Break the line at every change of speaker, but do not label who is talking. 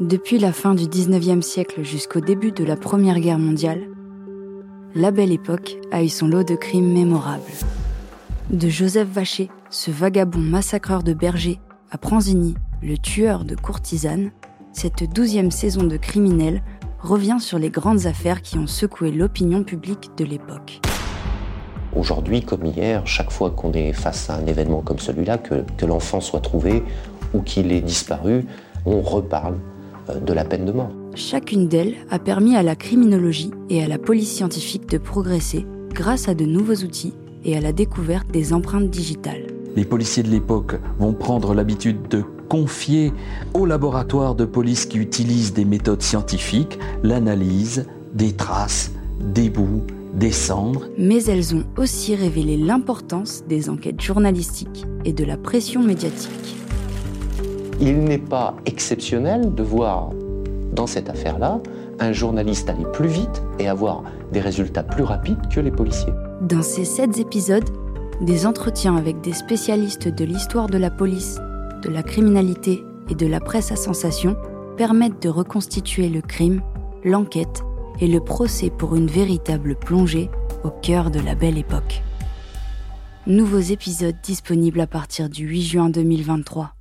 Depuis la fin du 19e siècle jusqu'au début de la Première Guerre mondiale, la belle époque a eu son lot de crimes mémorables. De Joseph Vacher, ce vagabond massacreur de bergers, à Pranzini, le tueur de courtisanes, cette douzième saison de criminels revient sur les grandes affaires qui ont secoué l'opinion publique de l'époque.
Aujourd'hui, comme hier, chaque fois qu'on est face à un événement comme celui-là, que, l'enfant soit trouvé ou qu'il ait disparu, on reparle de la peine de mort.
Chacune d'elles a permis à la criminologie et à la police scientifique de progresser grâce à de nouveaux outils et à la découverte des empreintes digitales.
Les policiers de l'époque vont prendre l'habitude de confier aux laboratoires de police qui utilisent des méthodes scientifiques l'analyse des traces, des bouts, des cendres.
Mais elles ont aussi révélé l'importance des enquêtes journalistiques et de la pression médiatique.
Il n'est pas exceptionnel de voir dans cette affaire-là un journaliste aller plus vite et avoir des résultats plus rapides que les policiers.
Dans ces sept épisodes, des entretiens avec des spécialistes de l'histoire de la police, de la criminalité et de la presse à sensation permettent de reconstituer le crime, l'enquête et le procès pour une véritable plongée au cœur de la belle époque. Nouveaux épisodes disponibles à partir du 8 juin 2023.